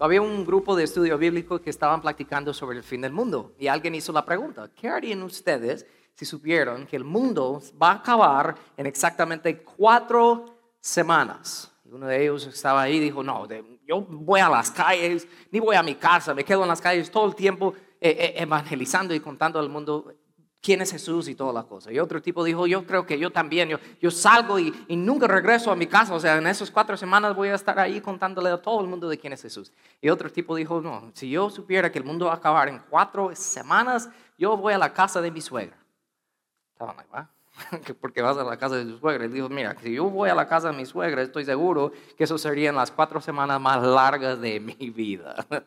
había un grupo de estudio bíblico que estaban platicando sobre el fin del mundo y alguien hizo la pregunta, ¿qué harían ustedes si supieron que el mundo va a acabar en exactamente cuatro semanas? Uno de ellos estaba ahí y dijo, no, yo voy a las calles, ni voy a mi casa, me quedo en las calles todo el tiempo eh, eh, evangelizando y contando al mundo quién es Jesús y todas las cosas. Y otro tipo dijo, yo creo que yo también, yo, salgo y, y, nunca regreso a mi casa, o sea, en esas cuatro semanas voy a estar ahí contándole a todo el mundo de quién es Jesús. Y otro tipo dijo, no, si yo supiera que el mundo va a acabar en cuatro semanas, yo voy a la casa de mi suegra. Estaban ahí, ¿va? porque vas a la casa de tu suegra. Y dijo, mira, si yo voy a la casa de mi suegra, estoy seguro que eso serían las cuatro semanas más largas de mi vida.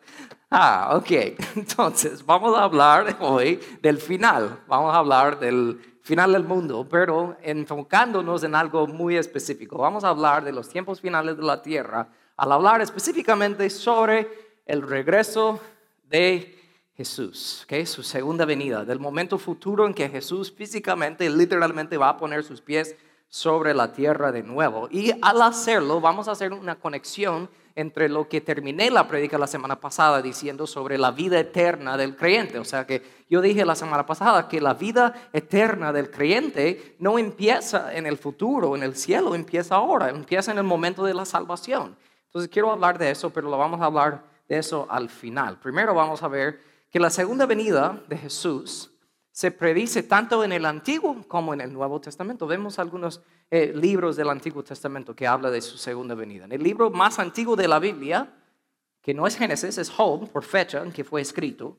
ah, ok. Entonces, vamos a hablar hoy del final. Vamos a hablar del final del mundo, pero enfocándonos en algo muy específico. Vamos a hablar de los tiempos finales de la tierra, al hablar específicamente sobre el regreso de Jesús, okay? su segunda venida, del momento futuro en que Jesús físicamente, literalmente va a poner sus pies sobre la tierra de nuevo. Y al hacerlo, vamos a hacer una conexión entre lo que terminé la predica la semana pasada diciendo sobre la vida eterna del creyente. O sea que yo dije la semana pasada que la vida eterna del creyente no empieza en el futuro, en el cielo, empieza ahora, empieza en el momento de la salvación. Entonces quiero hablar de eso, pero lo vamos a hablar de eso al final. Primero vamos a ver que la segunda venida de Jesús se predice tanto en el Antiguo como en el Nuevo Testamento. Vemos algunos eh, libros del Antiguo Testamento que habla de su segunda venida. En el libro más antiguo de la Biblia, que no es Génesis, es Job, por fecha en que fue escrito,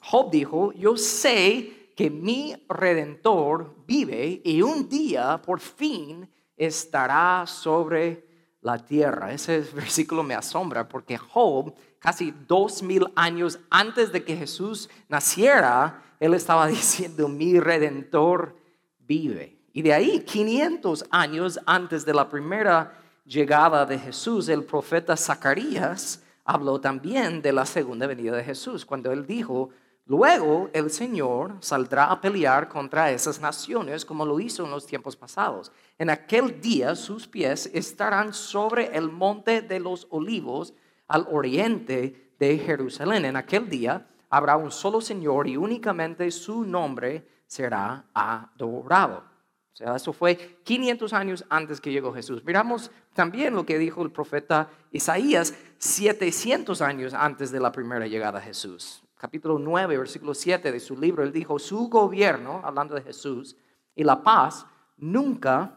Job dijo, yo sé que mi redentor vive y un día por fin estará sobre la tierra. Ese versículo me asombra porque Job casi dos mil años antes de que Jesús naciera, él estaba diciendo, mi redentor vive. Y de ahí, 500 años antes de la primera llegada de Jesús, el profeta Zacarías habló también de la segunda venida de Jesús, cuando él dijo, luego el Señor saldrá a pelear contra esas naciones como lo hizo en los tiempos pasados. En aquel día sus pies estarán sobre el monte de los olivos al oriente de Jerusalén. En aquel día habrá un solo Señor y únicamente su nombre será adorado. O sea, eso fue 500 años antes que llegó Jesús. Miramos también lo que dijo el profeta Isaías 700 años antes de la primera llegada de Jesús. Capítulo 9, versículo 7 de su libro, él dijo, su gobierno, hablando de Jesús, y la paz nunca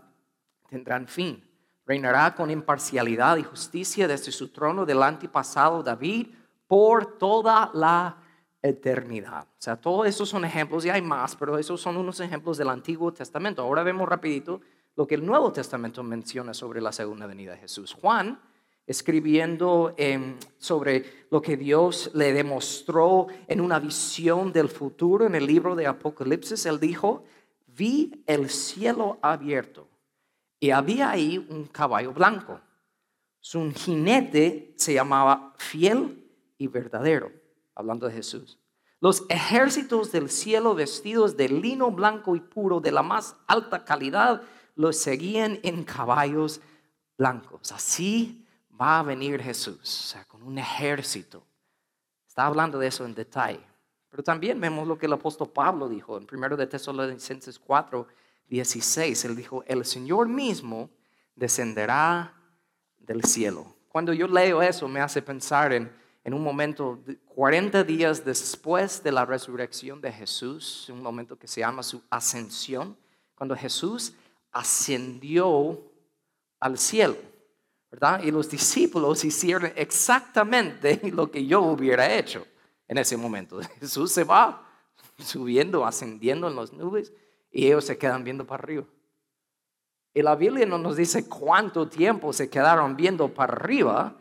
tendrán fin Reinará con imparcialidad y justicia desde su trono del antepasado David por toda la eternidad. O sea, todos esos son ejemplos y hay más, pero esos son unos ejemplos del Antiguo Testamento. Ahora vemos rapidito lo que el Nuevo Testamento menciona sobre la segunda venida de Jesús. Juan, escribiendo em, sobre lo que Dios le demostró en una visión del futuro en el libro de Apocalipsis, él dijo, vi el cielo abierto y había ahí un caballo blanco. Su jinete se llamaba fiel y verdadero, hablando de Jesús. Los ejércitos del cielo vestidos de lino blanco y puro de la más alta calidad los seguían en caballos blancos. Así va a venir Jesús, o sea, con un ejército. Está hablando de eso en detalle. Pero también vemos lo que el apóstol Pablo dijo en 1 de Tesalonicenses 4, 16, él dijo, el Señor mismo descenderá del cielo. Cuando yo leo eso me hace pensar en, un momento, 40 días después de la resurrección de Jesús, un momento que se llama su ascensión, cuando Jesús ascendió al cielo, ¿verdad? Y los discípulos hicieron exactamente lo que yo hubiera hecho en ese momento. Jesús se va subiendo, ascendiendo en las nubes y ellos se quedan viendo para arriba. Y la Biblia no nos dice cuánto tiempo se quedaron viendo para arriba,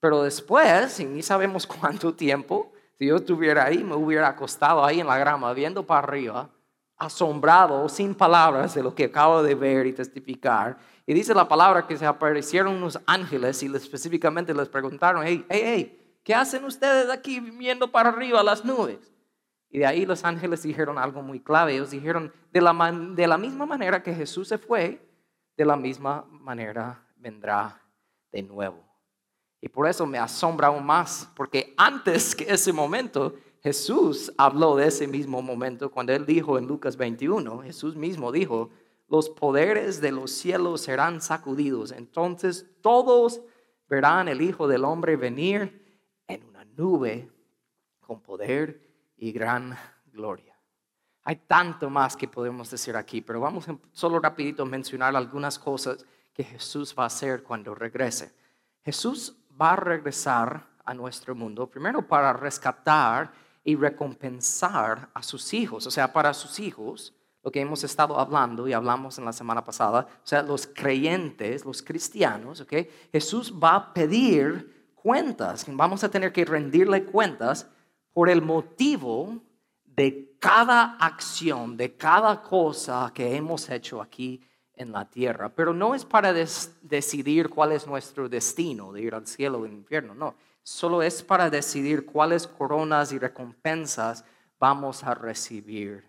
pero después, y ni sabemos cuánto tiempo, si yo estuviera ahí, me hubiera acostado ahí en la grama viendo para arriba, asombrado, sin palabras de lo que acabo de ver y testificar. Y dice la palabra que se aparecieron unos ángeles y específicamente les preguntaron, hey, hey, hey, ¿qué hacen ustedes aquí viendo para arriba las nubes? Y de ahí los ángeles dijeron algo muy clave. Ellos dijeron, de la, de la misma manera que Jesús se fue, de la misma manera vendrá de nuevo. Y por eso me asombra aún más, porque antes que ese momento, Jesús habló de ese mismo momento cuando él dijo en Lucas 21, Jesús mismo dijo, los poderes de los cielos serán sacudidos. Entonces todos verán el Hijo del Hombre venir en una nube con poder y gran gloria. Hay tanto más que podemos decir aquí, pero vamos solo rapidito a mencionar algunas cosas que Jesús va a hacer cuando regrese. Jesús va a regresar a nuestro mundo, primero para rescatar y recompensar a sus hijos, o sea, para sus hijos, lo que hemos estado hablando y hablamos en la semana pasada, o sea, los creyentes, los cristianos, ¿ok? Jesús va a pedir cuentas, vamos a tener que rendirle cuentas por el motivo de cada acción, de cada cosa que hemos hecho aquí en la tierra. Pero no es para decidir cuál es nuestro destino, de ir al cielo o al infierno, no. Solo es para decidir cuáles coronas y recompensas vamos a recibir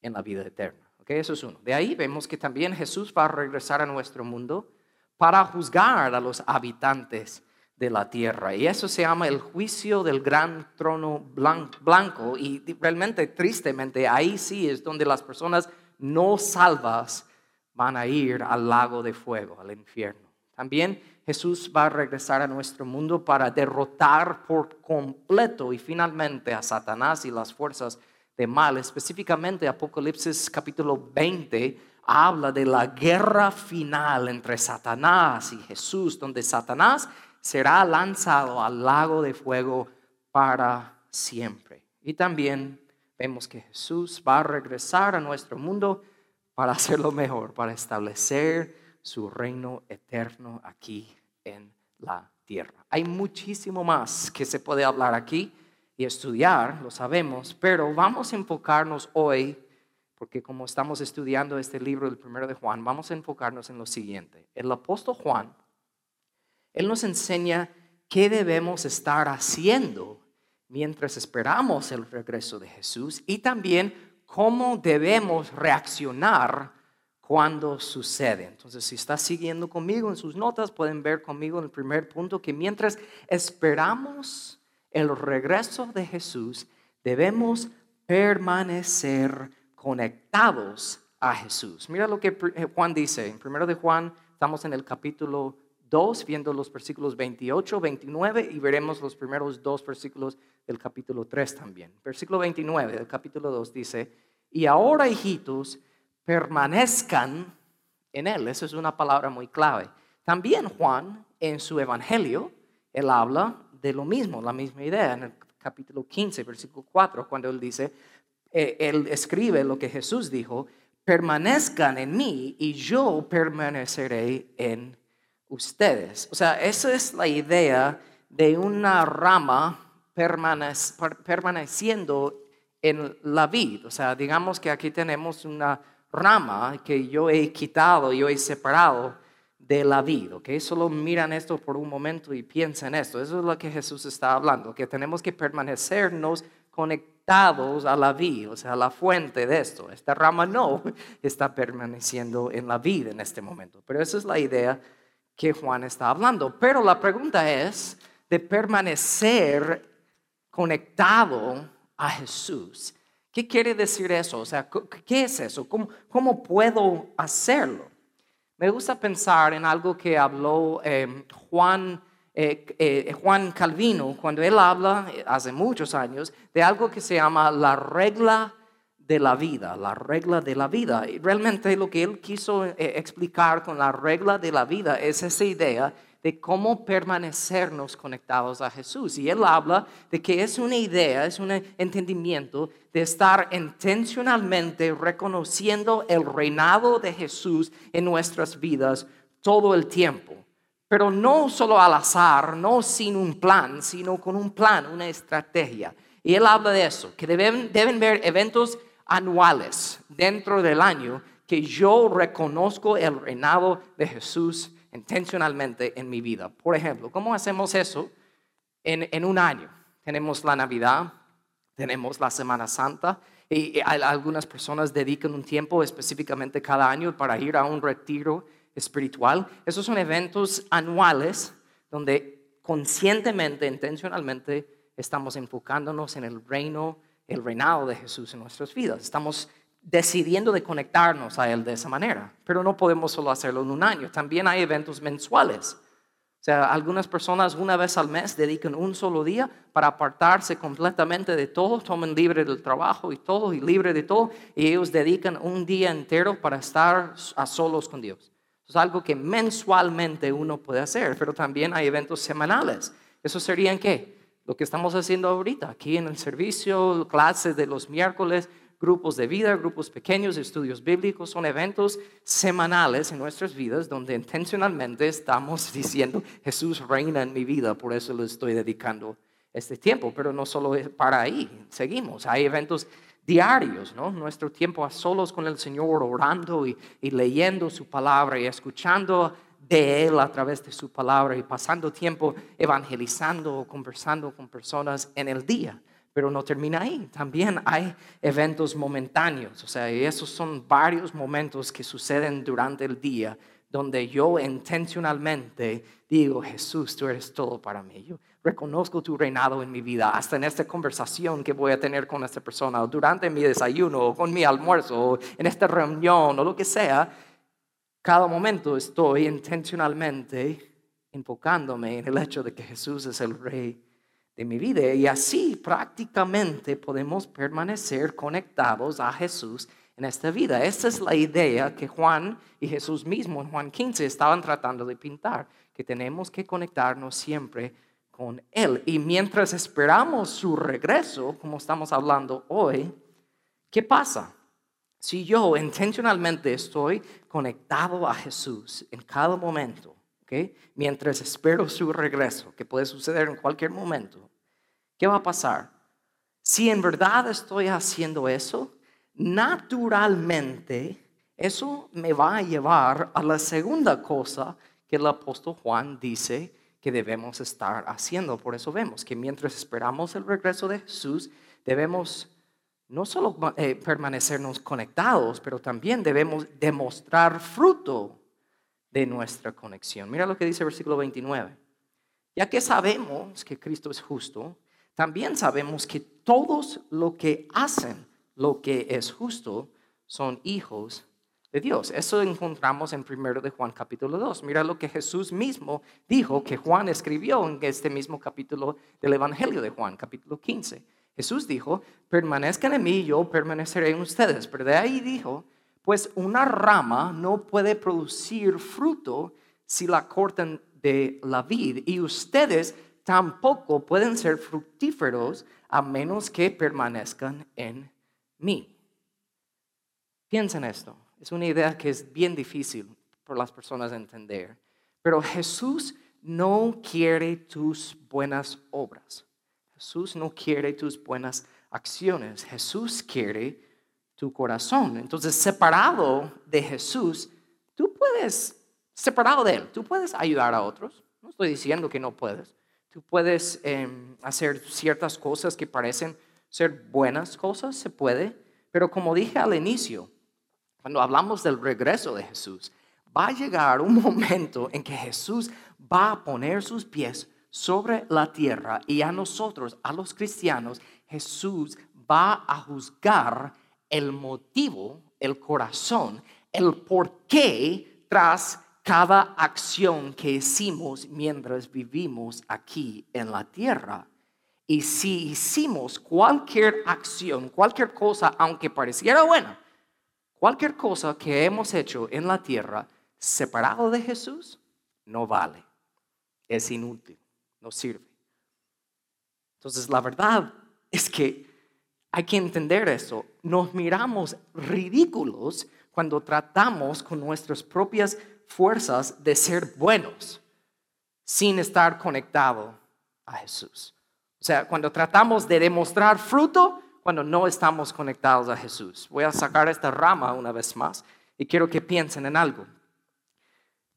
en la vida eterna. ¿Okay? Eso es uno. De ahí vemos que también Jesús va a regresar a nuestro mundo para juzgar a los habitantes de la tierra. Y eso se llama el juicio del gran trono blanco. Y realmente, tristemente, ahí sí es donde las personas no salvas van a ir al lago de fuego, al infierno. También Jesús va a regresar a nuestro mundo para derrotar por completo y finalmente a Satanás y las fuerzas de mal. Específicamente Apocalipsis capítulo 20 habla de la guerra final entre Satanás y Jesús, donde Satanás será lanzado al lago de fuego para siempre. Y también vemos que Jesús va a regresar a nuestro mundo para hacerlo mejor, para establecer su reino eterno aquí en la tierra. Hay muchísimo más que se puede hablar aquí y estudiar, lo sabemos, pero vamos a enfocarnos hoy, porque como estamos estudiando este libro del primero de Juan, vamos a enfocarnos en lo siguiente. El apóstol Juan, él nos enseña qué debemos estar haciendo mientras esperamos el regreso de Jesús y también cómo debemos reaccionar cuando sucede. Entonces, si está siguiendo conmigo en sus notas, pueden ver conmigo en el primer punto que mientras esperamos el regreso de Jesús, debemos permanecer conectados a Jesús. Mira lo que eh, Juan dice. En primero de Juan, estamos en el capítulo 2, viendo los versículos 28, 29 y veremos los primeros dos versículos del capítulo 3 también. Versículo 29 del capítulo 2 dice, y ahora hijitos, permanezcan en Él. Esa es una palabra muy clave. También Juan, en su Evangelio, él habla de lo mismo, la misma idea, en el capítulo 15, versículo 4, cuando él dice, eh, él escribe lo que Jesús dijo, permanezcan en mí y yo permaneceré en ustedes. O sea, esa es la idea de una rama permaneciendo en la vid. O sea, digamos que aquí tenemos una rama que yo he quitado, yo he separado de la vida, ¿ok? Solo miran esto por un momento y piensen esto. Eso es lo que Jesús está hablando, que tenemos que permanecernos conectados a la vida, o sea, a la fuente de esto. Esta rama no está permaneciendo en la vida en este momento, pero esa es la idea que Juan está hablando. Pero la pregunta es de permanecer conectado a Jesús. ¿Qué quiere decir eso? O sea, ¿qué es eso? ¿Cómo, puedo hacerlo? Me gusta pensar en algo que habló em, Juan, eh, eh, Juan Calvino cuando él habla eh, hace muchos años de algo que se llama la regla de la vida, la regla de la vida. Y realmente lo que él quiso explicar con la regla de la vida es esa idea de cómo permanecernos conectados a Jesús. Y él habla de que es una idea, es un entendimiento de estar intencionalmente reconociendo el reinado de Jesús en nuestras vidas todo el tiempo. Pero no solo al azar, no sin un plan, sino con un plan, una estrategia. Y él habla de eso, que deben, deben ver eventos anuales dentro del año que yo reconozco el reinado de Jesús intencionalmente en mi vida. Por ejemplo, ¿cómo hacemos eso en, un año? Tenemos la Navidad, tenemos la Semana Santa y algunas personas dedican un tiempo específicamente cada año para ir a un retiro espiritual. Esos son eventos anuales donde conscientemente, intencionalmente, estamos enfocándonos en el reino, el reinado de Jesús en nuestras vidas. Estamos decidiendo de conectarnos a Él de esa manera. Pero no podemos solo hacerlo en un año. También hay eventos mensuales. O sea, algunas personas una vez al mes dedican un solo día para apartarse completamente de todo, toman libre del trabajo y todo, y libre de todo, y ellos dedican un día entero para estar a solos con Dios. Es algo que mensualmente uno puede hacer, pero también hay eventos semanales. ¿Eso serían qué? Lo que estamos haciendo ahorita, aquí en el servicio, clases de los miércoles, grupos de vida, grupos pequeños, estudios bíblicos, son eventos semanales en nuestras vidas donde intencionalmente estamos diciendo, Jesús reina en mi vida, por eso le estoy dedicando este tiempo, pero no solo para ahí, seguimos, hay eventos diarios, ¿no? Nuestro tiempo a solos con el Señor, orando y leyendo su palabra y escuchando de Él a través de su palabra y pasando tiempo evangelizando o conversando con personas en el día. Pero no termina ahí, también hay eventos momentáneos, o sea, esos son varios momentos que suceden durante el día donde yo intencionalmente digo, Jesús, tú eres todo para mí. Yo reconozco tu reinado en mi vida, hasta en esta conversación que voy a tener con esta persona, o durante mi desayuno, o con mi almuerzo, o en esta reunión, o lo que sea. Cada momento estoy intencionalmente enfocándome en el hecho de que Jesús es el rey de mi vida. Y así prácticamente podemos permanecer conectados a Jesús en esta vida. Esa es la idea que Juan y Jesús mismo en Juan 15 estaban tratando de pintar, que tenemos que conectarnos siempre con Él. Y mientras esperamos su regreso, como estamos hablando hoy, ¿qué pasa? Si yo intencionalmente estoy conectado a Jesús en cada momento, mientras espero su regreso, que puede suceder en cualquier momento, ¿qué va a pasar? Si en verdad estoy haciendo eso, naturalmente eso me va a llevar a la segunda cosa que el apóstol Juan dice que debemos estar haciendo. Por eso vemos que mientras esperamos el regreso de Jesús, debemos no solo eh, permanecernos conectados, pero también debemos demostrar fruto de nuestra conexión. Mira lo que dice el versículo 29. Ya que sabemos que Cristo es justo, también sabemos que todos lo que hacen lo que es justo son hijos de Dios. Eso encontramos en 1 de Juan capítulo 2. Mira lo que Jesús mismo dijo que Juan escribió en este mismo capítulo del Evangelio de Juan, capítulo 15. Jesús dijo, permanezcan en mí, yo permaneceré en ustedes. Pero de ahí dijo, pues una rama no puede producir fruto si la cortan de la vid y ustedes tampoco pueden ser fructíferos a menos que permanezcan en mí. Piensa en esto. Es una idea que es bien difícil por las personas entender. Pero Jesús no quiere tus buenas obras. Jesús no quiere tus buenas acciones. Jesús quiere tu corazón. Entonces, separado de Jesús, tú puedes, separado de Él, tú puedes ayudar a otros. No estoy diciendo que no puedes. Tú puedes em, hacer ciertas cosas que parecen ser buenas cosas, se puede. Pero como dije al inicio, cuando hablamos del regreso de Jesús, va a llegar un momento en que Jesús va a poner sus pies sobre la tierra y a nosotros, a los cristianos, Jesús va a juzgar el motivo, el corazón, el porqué tras cada acción que hicimos mientras vivimos aquí en la tierra. Y si hicimos cualquier acción, cualquier cosa, aunque pareciera buena, cualquier cosa que hemos hecho en la tierra separado de Jesús, no vale. Es inútil, no sirve. Entonces, la verdad es que hay que entender eso. Nos miramos ridículos cuando tratamos con nuestras propias fuerzas de ser buenos sin estar conectado a Jesús. O sea, cuando tratamos de demostrar fruto, cuando no estamos conectados a Jesús. Voy a sacar esta rama una vez más y quiero que piensen en algo.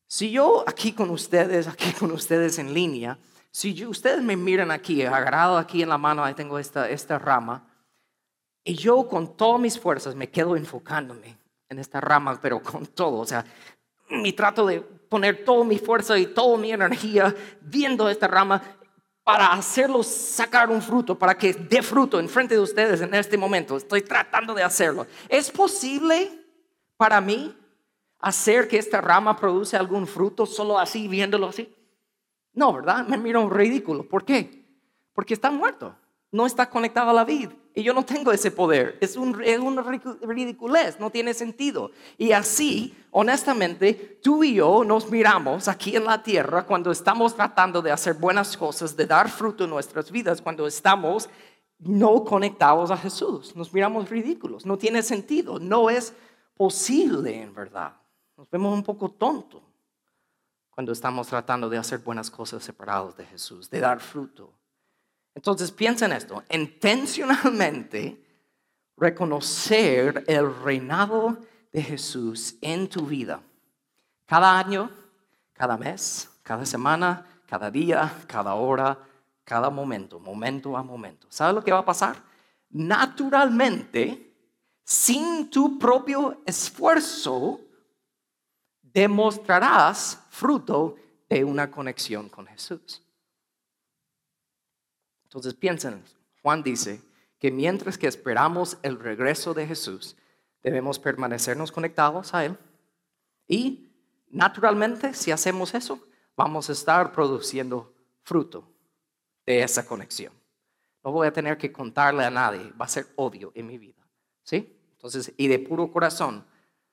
Si yo aquí con ustedes, aquí con ustedes en línea, si ustedes me miran aquí, agarrado aquí en la mano, ahí tengo esta, esta rama, y yo con todas mis fuerzas me quedo enfocándome en esta rama, pero con todo, o sea, mi trato de poner toda mi fuerza y toda mi energía viendo esta rama para hacerlo sacar un fruto, para que dé fruto en frente de ustedes en este momento. Estoy tratando de hacerlo. ¿Es posible para mí hacer que esta rama produce algún fruto solo así, viéndolo así? No, ¿verdad? Me miro un ridículo. ¿Por qué? Porque está muerto. No está conectado a la vida. Y yo no tengo ese poder. Es, un, es una ridiculez, no tiene sentido. Y así, honestamente, tú y yo nos miramos aquí en la tierra cuando estamos tratando de hacer buenas cosas, de dar fruto en nuestras vidas, cuando estamos no conectados a Jesús. Nos miramos ridículos, no tiene sentido, no es posible en verdad. Nos vemos un poco tontos cuando estamos tratando de hacer buenas cosas separados de Jesús, de dar fruto. Entonces piensa en esto, intencionalmente reconocer el reinado de Jesús en tu vida. Cada año, cada mes, cada semana, cada día, cada hora, cada momento, momento a momento. ¿Sabes lo que va a pasar? Naturalmente, sin tu propio esfuerzo, demostrarás fruto de una conexión con Jesús. Entonces piensen, Juan dice que mientras que esperamos el regreso de Jesús, debemos permanecernos conectados a Él y naturalmente si hacemos eso, vamos a estar produciendo fruto de esa conexión. No voy a tener que contarle a nadie, va a ser odio en mi vida. ¿Sí? Entonces, y de puro corazón,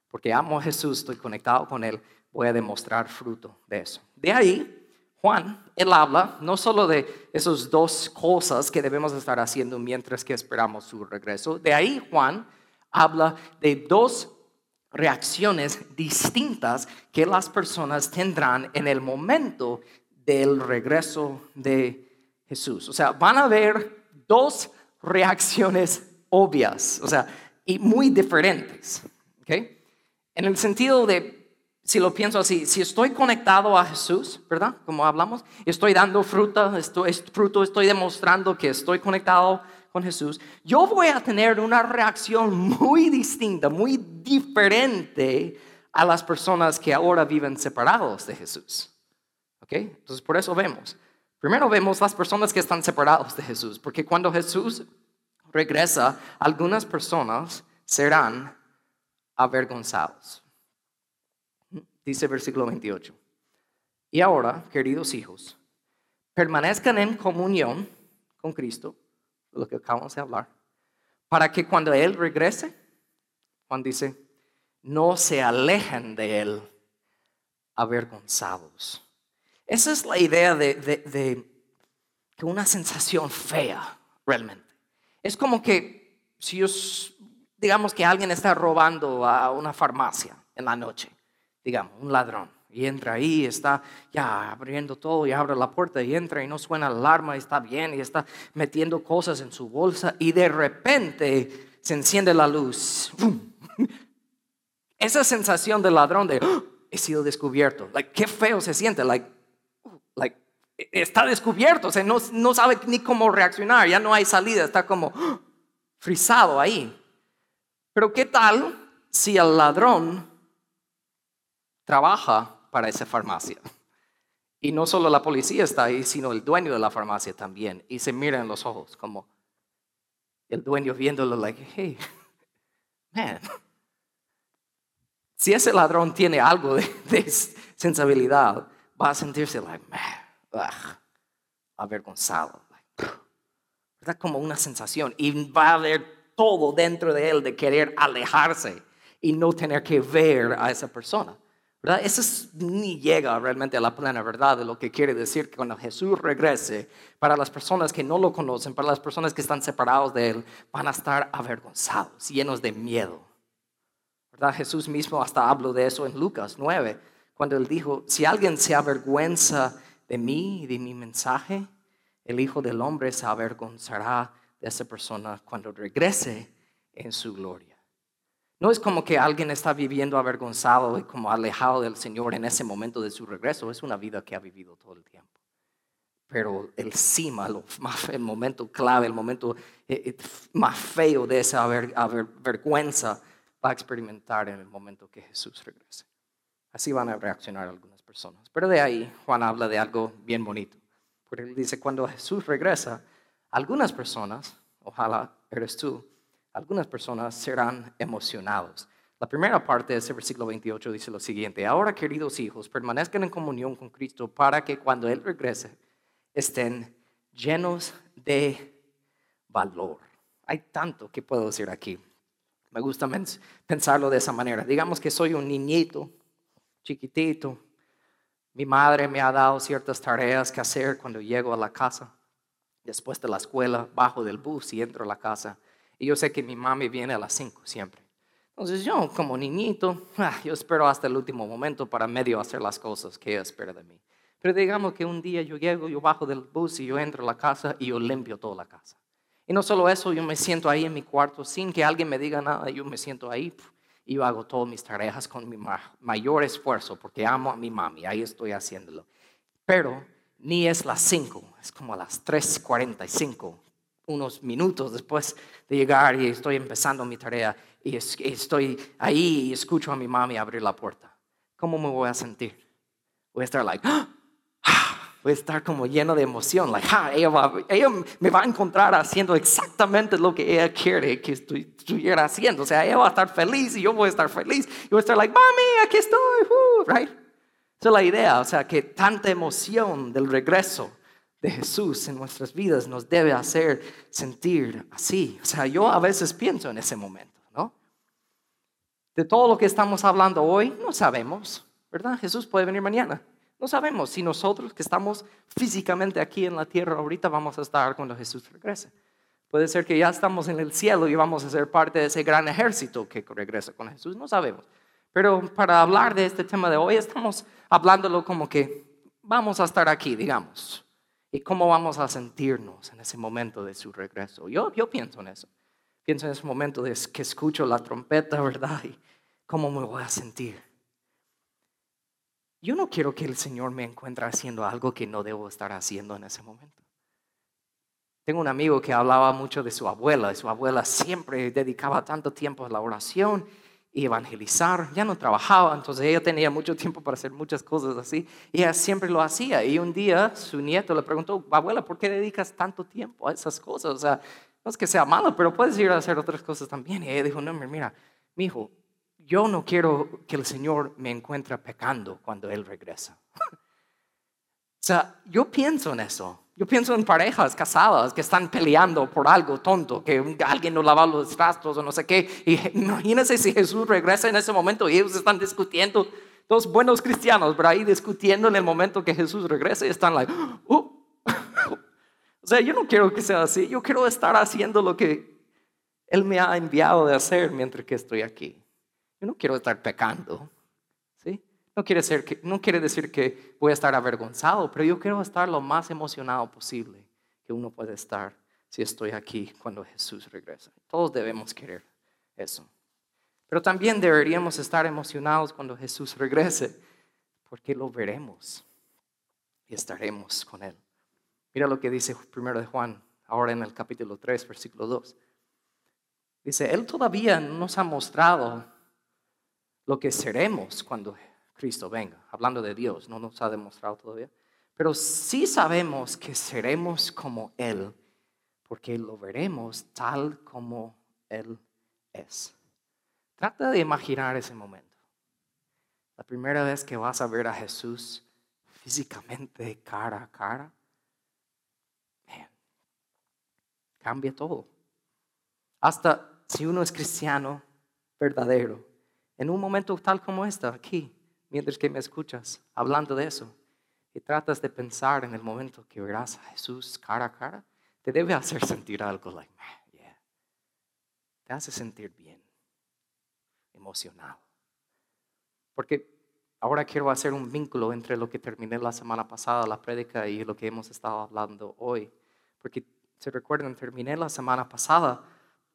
porque amo a Jesús, estoy conectado con Él, voy a demostrar fruto de eso. De ahí, Juan, él habla no solo de esas dos cosas que debemos estar haciendo mientras que esperamos su regreso, de ahí Juan habla de dos reacciones distintas que las personas tendrán en el momento del regreso de Jesús. O sea, van a haber dos reacciones obvias, o sea, y muy diferentes. ¿okay? En el sentido de si lo pienso así, si estoy conectado a Jesús, ¿verdad? Como hablamos, estoy dando fruta, estoy, fruto, estoy demostrando que estoy conectado con Jesús, yo voy a tener una reacción muy distinta, muy diferente a las personas que ahora viven separados de Jesús. ¿Ok? Entonces por eso vemos. Primero vemos las personas que están separados de Jesús, porque cuando Jesús regresa, algunas personas serán avergonzados. Dice versículo 28. Y ahora, queridos hijos, permanezcan en comunión con Cristo, lo que acabamos de hablar, para que cuando Él regrese, Juan dice, no se alejen de Él avergonzados. Esa es la idea de, de, de que una sensación fea, realmente. Es como que si digamos que alguien está robando a una farmacia en la noche digamos, un ladrón. Y entra ahí, está ya abriendo todo y abre la puerta y entra y no suena alarma y está bien y está metiendo cosas en su bolsa y de repente se enciende la luz. Esa sensación del ladrón de ¡Oh! he sido descubierto, like, qué feo se siente, like, like, está descubierto, o no, no sabe ni cómo reaccionar, ya no hay salida, está como ¡Oh! frisado ahí. Pero ¿qué tal si el ladrón trabaja para esa farmacia. Y no solo la policía está ahí, sino el dueño de la farmacia también. Y se mira en los ojos como el dueño viéndolo, like, hey, man. Si ese ladrón tiene algo de, sensibilidad, va a sentirse, like, man, avergonzado. ¿Verdad? Como una sensación. Y va a haber todo dentro de él de querer alejarse y no tener que ver a esa persona. Eso ni llega realmente a la plena verdad de lo que quiere decir que cuando Jesús regrese, para las personas que no lo conocen, para las personas que están separados de Él, van a estar avergonzados, llenos de miedo. Jesús mismo hasta habló de eso en Lucas 9, cuando Él dijo, si alguien se avergüenza de mí y de mi mensaje, el Hijo del Hombre se avergonzará de esa persona cuando regrese en su gloria. No es como que alguien está viviendo avergonzado y como alejado del Señor en ese momento de su regreso, es una vida que ha vivido todo el tiempo. Pero el cima, el momento clave, el momento eh, eh, más feo de esa vergüenza va a experimentar en el momento que Jesús regrese. Así van a reaccionar algunas personas. Pero de ahí Juan habla de algo bien bonito. Porque él dice, cuando Jesús regresa, algunas personas, ojalá eres tú, algunas personas serán emocionados. La primera parte de ese versículo 28 dice lo siguiente, ahora queridos hijos, permanezcan en comunión con Cristo para que cuando Él regrese estén llenos de valor. Hay tanto que puedo decir aquí. Me gusta pensarlo de esa manera. Digamos que soy un niñito, chiquitito. Mi madre me ha dado ciertas tareas que hacer cuando llego a la casa. Después de la escuela, bajo del bus y entro a la casa. Y yo sé que mi mami viene a las 5 siempre. Entonces yo como niñito, ah, yo espero hasta el último momento para medio hacer las cosas que ella espera de mí. Pero digamos que un día yo llego, yo bajo del bus y yo entro a la casa y yo limpio toda la casa. Y no solo eso, yo me siento ahí en mi cuarto sin que alguien me diga nada, yo me siento ahí y yo hago todas mis tareas con mi mayor esfuerzo porque amo a mi mami, ahí estoy haciéndolo. Pero ni es las 5, es como a las 3.45, unos minutos después de llegar y estoy empezando mi tarea y estoy ahí y escucho a mi mami abrir la puerta. ¿Cómo me voy a sentir? Voy a estar like, ¡Ah! voy a estar como lleno de emoción. Like, ah, ella, me va a encontrar haciendo exactamente lo que ella quiere que estuviera haciendo. O sea, ella va a estar feliz y yo voy a estar feliz. Y voy a estar like, mami, aquí estoy. Uh, right? Esa es la idea. O sea, que tanta emoción del regreso de Jesús en nuestras vidas nos debe hacer sentir así. O sea, yo a veces pienso en ese momento, ¿no? De todo lo que estamos hablando hoy, no sabemos, ¿verdad? Jesús puede venir mañana. No sabemos si nosotros que estamos físicamente aquí en la tierra ahorita vamos a estar cuando Jesús regrese. Puede ser que ya estamos en el cielo y vamos a ser parte de ese gran ejército que regresa con Jesús. No sabemos. Pero para hablar de este tema de hoy estamos hablándolo como que vamos a estar aquí, digamos. ¿Y cómo vamos a sentirnos en ese momento de su regreso? Yo, yo pienso en eso. Pienso en ese momento de que escucho la trompeta, ¿verdad? Y cómo me voy a sentir yo no quiero que el Señor me encuentre haciendo algo que no debo estar haciendo en ese momento. Tengo un amigo que hablaba mucho de su abuela, su abuela siempre dedicaba tanto tiempo a la oración y evangelizar. Ya no trabajaba, entonces ella tenía mucho tiempo para hacer muchas cosas así. Y ella siempre lo hacía. Y un día su nieto le preguntó, abuela, ¿por qué dedicas tanto tiempo a esas cosas? O sea, no es que sea malo, pero puedes ir a hacer otras cosas también. Y ella dijo, no, mira, mi hijo, yo no quiero que el Señor me encuentre pecando cuando Él regresa. o sea, yo pienso en eso. Yo pienso en parejas casadas que están peleando por algo tonto, que alguien no lava los trastos o no sé qué. Y imagínense si Jesús regresa en ese momento y ellos están discutiendo, dos buenos cristianos, pero ahí discutiendo en el momento que Jesús regresa y están like, oh". o sea, yo no quiero que sea así. Yo quiero estar haciendo lo que Él me ha enviado de hacer mientras que estoy aquí no quiero estar pecando. No quiere decir que voy a estar avergonzado, pero yo quiero estar lo más emocionado posible que uno puede estar si estoy aquí cuando Jesús regresa. Todos debemos querer eso. Pero también deberíamos estar emocionados cuando Jesús regrese, porque lo veremos y estaremos con Él. Mira lo que dice primero de Juan, ahora en el capítulo 3, versículo 2. Dice, Él todavía nos ha mostrado lo que seremos cuando Cristo venga. Hablando de Dios, no nos ha demostrado todavía. Pero sí sabemos que seremos como Él, porque lo veremos tal como Él es. Trata de imaginar ese momento. La primera vez que vas a ver a Jesús físicamente cara a cara, cambia todo. Hasta si uno es cristiano verdadero, en un momento tal como este, aquí, mientras que me escuchas hablando de eso, y tratas de pensar en el momento que verás a Jesús cara a cara, te debe hacer sentir algo like, yeah. Te hace sentir bien, emocionado. Porque ahora quiero hacer un vínculo entre lo que terminé la semana pasada, la prédica, y lo que hemos estado hablando hoy. Porque se recuerdan, terminé la semana pasada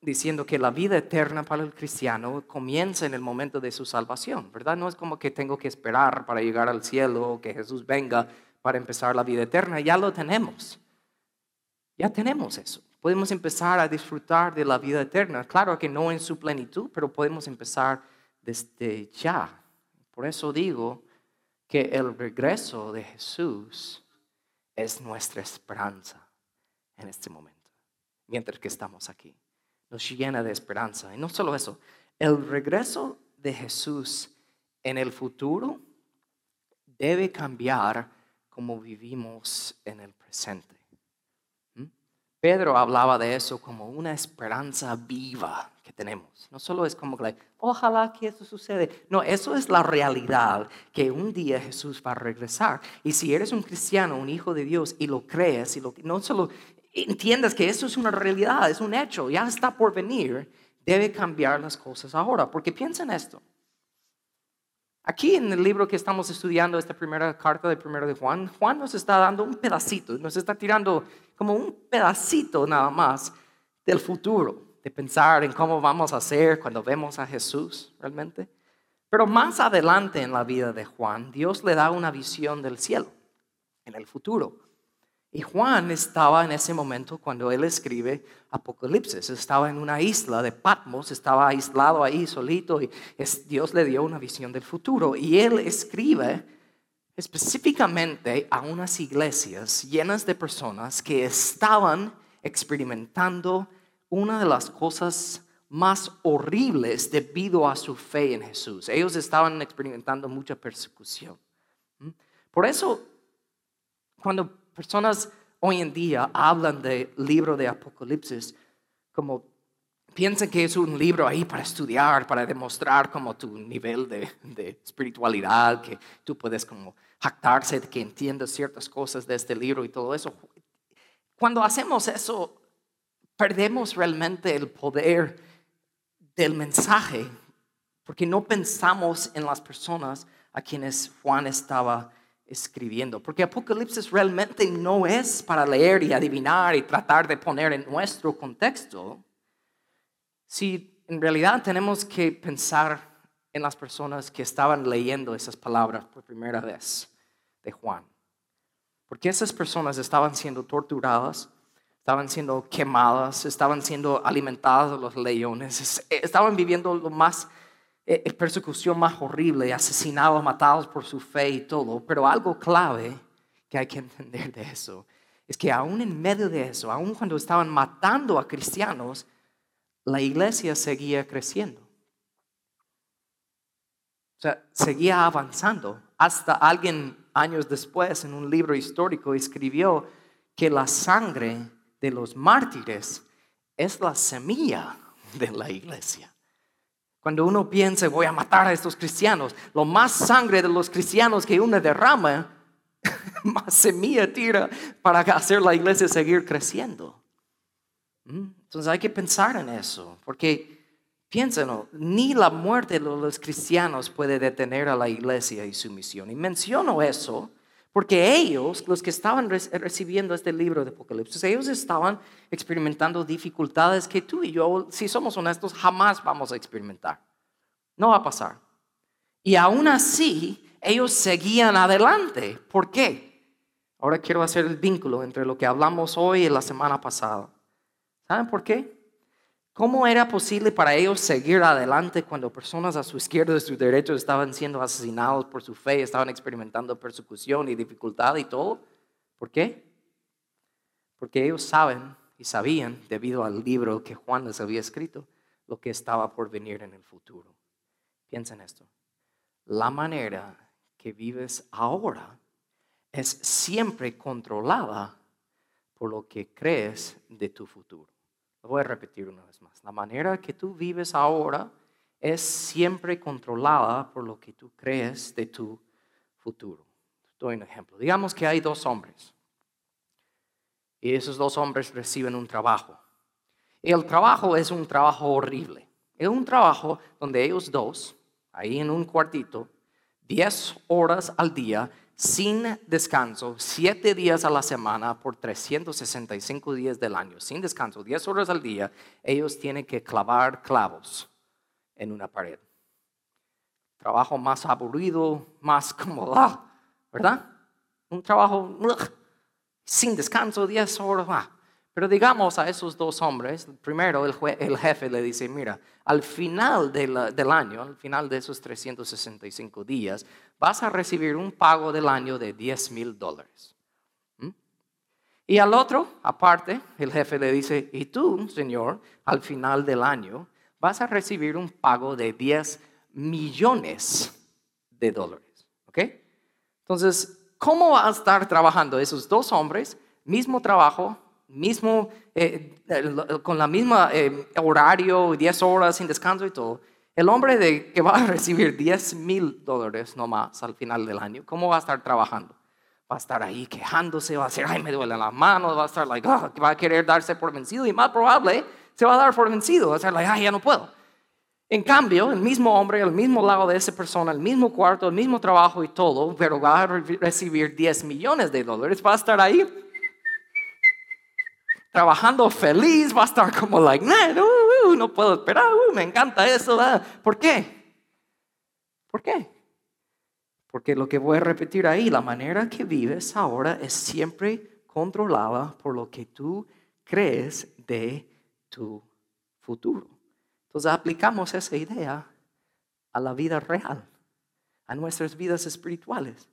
diciendo que la vida eterna para el cristiano comienza en el momento de su salvación, ¿verdad? No es como que tengo que esperar para llegar al cielo o que Jesús venga para empezar la vida eterna, ya lo tenemos. Ya tenemos eso. Podemos empezar a disfrutar de la vida eterna. Claro que no en su plenitud, pero podemos empezar desde ya, Por eso digo que el regreso de Jesús es nuestra esperanza en este momento, mientras que estamos aquí. Nos llena de esperanza. Y no solo eso, el regreso de Jesús en el futuro debe cambiar como vivimos en el presente. ¿Mm? Pedro hablaba de eso como una esperanza viva que tenemos. No solo es como que, ojalá que eso sucede. No, eso es la realidad, que un día Jesús va a regresar. Y si eres un cristiano, un hijo de Dios, y lo crees, y lo, no solo entiendas que eso es una realidad, es un hecho, ya está por venir, debe cambiar las cosas ahora. Porque piensa en esto. Aquí en el libro que estamos estudiando, esta primera carta de primero de Juan, Juan nos está dando un pedacito, nos está tirando como un pedacito nada más del futuro, de pensar en cómo vamos a hacer cuando vemos a Jesús realmente. Pero más adelante en la vida de Juan, Dios le da una visión del cielo, en el futuro. Y Juan estaba en ese momento cuando él escribe Apocalipsis. Estaba en una isla de Patmos, estaba aislado ahí solito y Dios le dio una visión del futuro. Y él escribe específicamente a unas iglesias llenas de personas que estaban experimentando una de las cosas más horribles debido a su fe en Jesús. Ellos estaban experimentando mucha persecución. ¿Mm? Por eso, cuando personas hoy en día hablan del libro de Apocalipsis como piensan que es un libro ahí para estudiar, para demostrar como tu nivel de, de espiritualidad, que tú puedes como jactarse de que entiendes ciertas cosas de este libro y todo eso. Cuando hacemos eso, perdemos realmente el poder del mensaje porque no pensamos en las personas a quienes Juan estaba escribiendo. Porque Apocalipsis realmente no es para leer y adivinar y tratar de poner en nuestro contexto. Si en realidad tenemos que pensar en las personas que estaban leyendo esas palabras por primera vez de Juan. Porque esas personas estaban siendo torturadas, estaban siendo quemadas, estaban siendo alimentadas de los leones, estaban viviendo lo más eh, eh, persecución más horrible, asesinados, matados por su fe y todo. Pero algo clave que hay que entender de eso es que aún en medio de eso, aún cuando estaban matando a cristianos, la iglesia seguía creciendo. O sea, seguía avanzando. Hasta alguien años después, en un libro histórico, escribió que la sangre de los mártires es la semilla de la iglesia. Cuando uno piensa, voy a matar a estos cristianos, lo más sangre de los cristianos que uno derrama, más semilla tira para hacer la iglesia seguir creciendo. ¿Mm? Entonces hay que pensar en eso, porque piénsenlo, ni la muerte de los cristianos puede detener a la iglesia y su misión. Y menciono eso porque ellos, los que estaban recibiendo este libro de Apocalipsis, ellos estaban experimentando dificultades que tú y yo, si somos honestos, jamás vamos a experimentar. No va a pasar. Y aún así, ellos seguían adelante. ¿Por qué? Ahora quiero hacer el vínculo entre lo que hablamos hoy y la semana pasada. ¿Saben por qué? ¿Cómo era posible para ellos seguir adelante cuando personas a su izquierda y a su derecha estaban siendo asesinados por su fe, estaban experimentando persecución y dificultad y todo? ¿Por qué? Porque ellos saben y sabían, debido al libro que Juan les había escrito, lo que estaba por venir en el futuro. Piensen esto. La manera que vives ahora es siempre controlada por lo que crees de tu futuro. Lo voy a repetir una vez más. La manera que tú vives ahora es siempre controlada por lo que tú crees de tu futuro. Doy un ejemplo. Digamos que hay dos hombres y esos dos hombres reciben un trabajo. El trabajo es un trabajo horrible. Es un trabajo donde ellos dos, ahí en un cuartito, 10 horas al día, sin descanso, siete días a la semana por 365 días del año, sin descanso, 10 horas al día, ellos tienen que clavar clavos en una pared. Trabajo más aburrido, más como, ¿verdad? Un trabajo sin descanso, 10 horas. Pero digamos a esos dos hombres, primero el, jefe le dice, mira, al final del año, al final de esos 365 días, vas a recibir un pago del año de 10 mil dólares. ¿Mm? Y al otro, aparte, el jefe le dice, y tú, señor, al final del año, vas a recibir un pago de 10 millones de dólares. ¿Ok? Entonces, ¿cómo va a estar trabajando esos dos hombres? Mismo trabajo, mismo, eh, con la misma eh, horario, 10 horas sin descanso y todo. El hombre de, que va a recibir 10 mil dólares nomás al final del año, ¿cómo va a estar trabajando? Va a estar ahí quejándose, va a decir, ay, me duele la mano, va a estar like, oh, va a querer darse por vencido y más probable se va a dar por vencido, va a estar like, ay, ya no puedo. En cambio, el mismo hombre, el mismo lado de esa persona, el mismo cuarto, el mismo trabajo y todo, pero va a recibir 10 millones de dólares, va a estar ahí trabajando feliz, va a estar como like, no, no puedo esperar, me encanta eso. ¿Por qué? ¿Por qué? Porque lo que voy a repetir ahí, la manera que vives ahora es siempre controlada por lo que tú crees de tu futuro. Entonces aplicamos esa idea a la vida real, a nuestras vidas espirituales.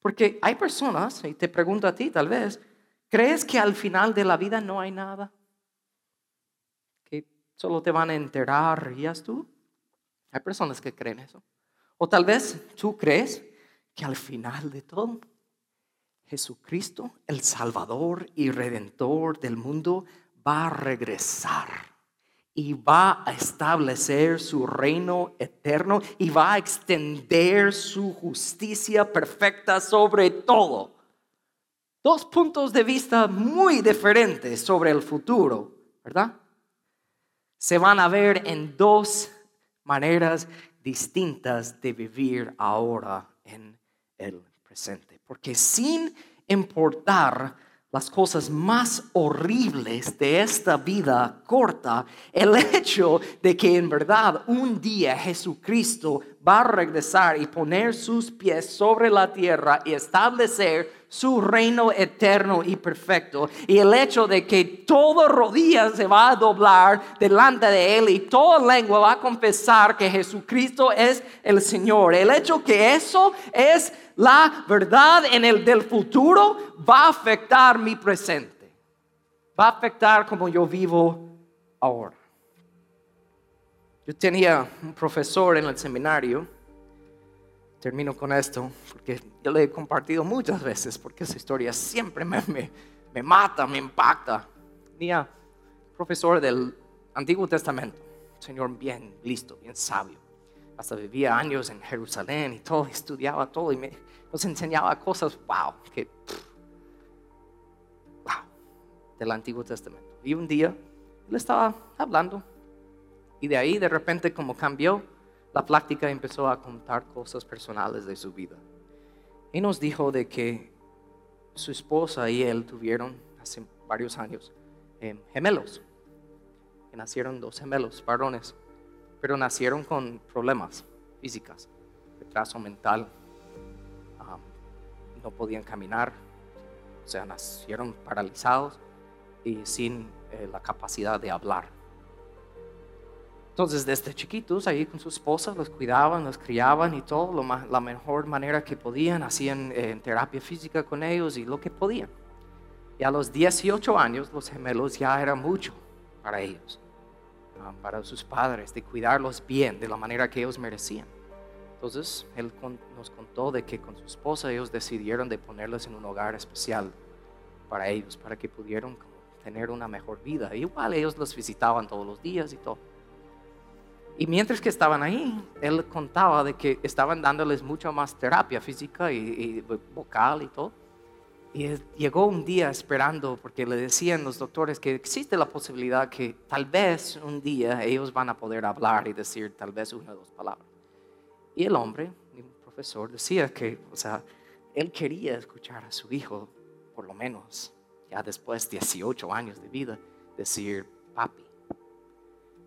Porque hay personas, y te pregunto a ti tal vez, ¿Crees que al final de la vida no hay nada? Que solo te van a enterar y tú. Hay personas que creen eso. O tal vez tú crees que al final de todo, Jesucristo, el Salvador y Redentor del mundo, va a regresar y va a establecer su reino eterno y va a extender su justicia perfecta sobre todo dos puntos de vista muy diferentes sobre el futuro, ¿verdad? Se van a ver en dos maneras distintas de vivir ahora en el presente. Porque sin importar las cosas más horribles de esta vida corta, el hecho de que en verdad un día Jesucristo va a regresar y poner sus pies sobre la tierra y establecer su reino eterno y perfecto. Y el hecho de que toda rodilla se va a doblar delante de Él y toda lengua va a confesar que Jesucristo es el Señor. El hecho que eso es la verdad en el del futuro va a afectar mi presente. Va a afectar como yo vivo ahora. Yo tenía un profesor en el seminario, termino con esto, porque yo le he compartido muchas veces, porque esa historia siempre me, me, mata, me impacta. Tenía profesor del Antiguo Testamento, señor bien listo, bien sabio. Hasta vivía años en Jerusalén y todo, estudiaba todo y me, nos enseñaba cosas, wow, que, wow, del Antiguo Testamento. Y un día él estaba hablando y de ahí de repente como cambió la plática empezó a contar cosas personales de su vida. Y nos dijo de que su esposa y él tuvieron hace varios años eh, gemelos. Que nacieron dos gemelos, varones, pero nacieron con problemas físicas, retraso mental, no podían caminar, o sea, nacieron paralizados y sin eh, la capacidad de hablar. Entonces, desde chiquitos, ahí con su esposa, los cuidaban, los criaban y todo, lo la mejor manera que podían, hacían eh, terapia física con ellos y lo que podían. Y a los 18 años, los gemelos ya era mucho para ellos, ah, para sus padres, de cuidarlos bien, de la manera que ellos merecían. Entonces, él nos contó de que con su esposa ellos decidieron de ponerlos en un hogar especial para ellos, para que pudieran tener una mejor vida. igual ellos los visitaban todos los días y todo. Y mientras que estaban ahí, él contaba de que estaban dándoles mucho más terapia física y, vocal y todo. Y llegó un día esperando, porque le decían los doctores que existe la posibilidad que tal vez un día ellos van a poder hablar y decir tal vez una o dos palabras. Y el hombre, mi profesor, decía que, o sea, él quería escuchar a su hijo, por lo menos, ya después de 18 años de vida, decir papi.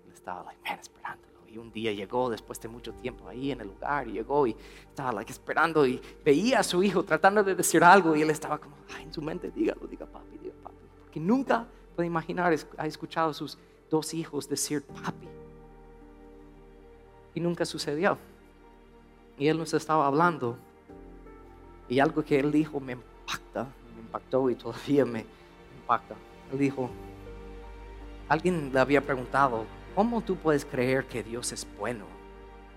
Él estaba like, man, esperando y un día llegó después de mucho tiempo ahí en el lugar y llegó y estaba like, esperando y veía a su hijo tratando de decir algo y él estaba como, en su mente, dígalo, diga papi, diga papi. Porque nunca puede imaginar, ha escuchado sus dos hijos decir papi. Y nunca sucedió. Y él nos estaba hablando. Y algo que él dijo me impacta, me impactó y todavía me impacta. Él dijo, alguien le había preguntado, ¿cómo tú puedes creer que Dios es bueno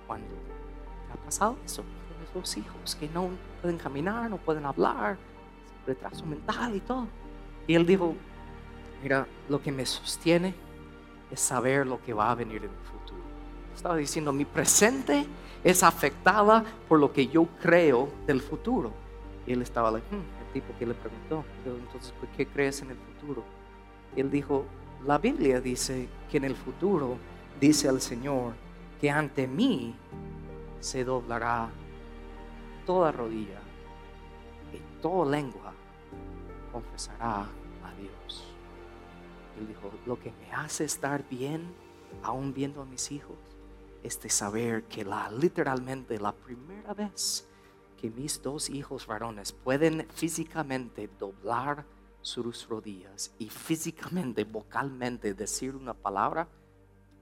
cuando ha pasado eso? Dos hijos que no pueden caminar, no pueden hablar, retraso mental y todo. Y él dijo, mira, lo que me sostiene es saber lo que va a venir en el futuro. Estaba diciendo, mi presente es afectada por lo que yo creo del futuro. Y él estaba like, hmm", el tipo que le preguntó, entonces, ¿por qué crees en el futuro? Y él dijo, la Biblia dice que en el futuro, dice el Señor, que ante mí se doblará toda rodilla y toda lengua confesará a Dios. Él dijo, lo que me hace estar bien, aún viendo a mis hijos, es de saber que la, literalmente la primera vez que mis dos hijos varones pueden físicamente doblar sus rodillas y físicamente, vocalmente decir una palabra,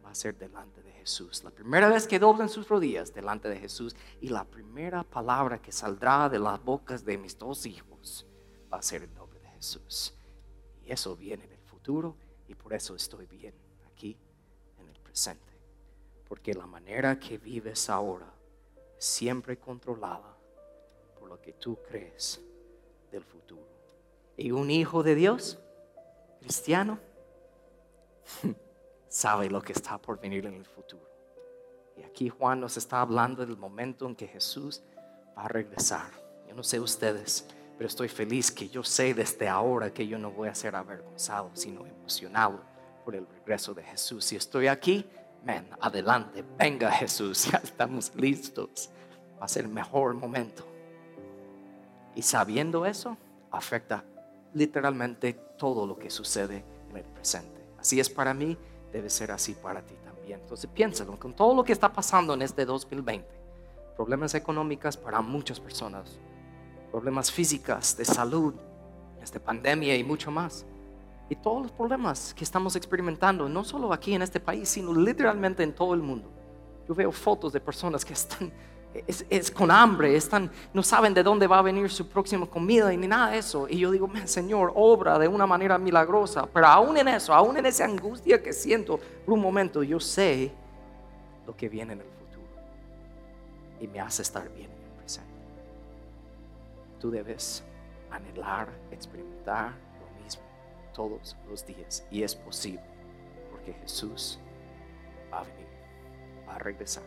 va a ser delante de Jesús. La primera vez que doblan sus rodillas delante de Jesús y la primera palabra que saldrá de las bocas de mis dos hijos va a ser el nombre de Jesús. Y eso viene en el futuro y por eso estoy bien aquí en el presente. Porque la manera que vives ahora es siempre controlada por lo que tú crees del futuro. Y un hijo de Dios, cristiano, sabe lo que está por venir en el futuro. Y aquí Juan nos está hablando del momento en que Jesús va a regresar. Yo no sé ustedes, pero estoy feliz que yo sé desde ahora que yo no voy a ser avergonzado, sino emocionado por el regreso de Jesús. Y estoy aquí, ven, adelante, venga Jesús, ya estamos listos. Va a ser el mejor momento. Y sabiendo eso, afecta literalmente todo lo que sucede en el presente. Así es para mí, debe ser así para ti también. Entonces piénsalo, con todo lo que está pasando en este 2020, problemas económicos para muchas personas, problemas físicas, de salud, esta pandemia y mucho más. Y todos los problemas que estamos experimentando, no solo aquí en este país, sino literalmente en todo el mundo. Yo veo fotos de personas que están es, con hambre, no saben de dónde va a venir su próxima comida y ni nada de eso. Y yo digo, Señor, obra de una manera milagrosa. Pero aún en eso, aún en esa angustia que siento por un momento, yo sé lo que viene en el futuro. Y me hace estar bien en el presente. Tú debes anhelar, experimentar lo mismo todos los días. Y es posible, porque Jesús va a venir, va a regresar.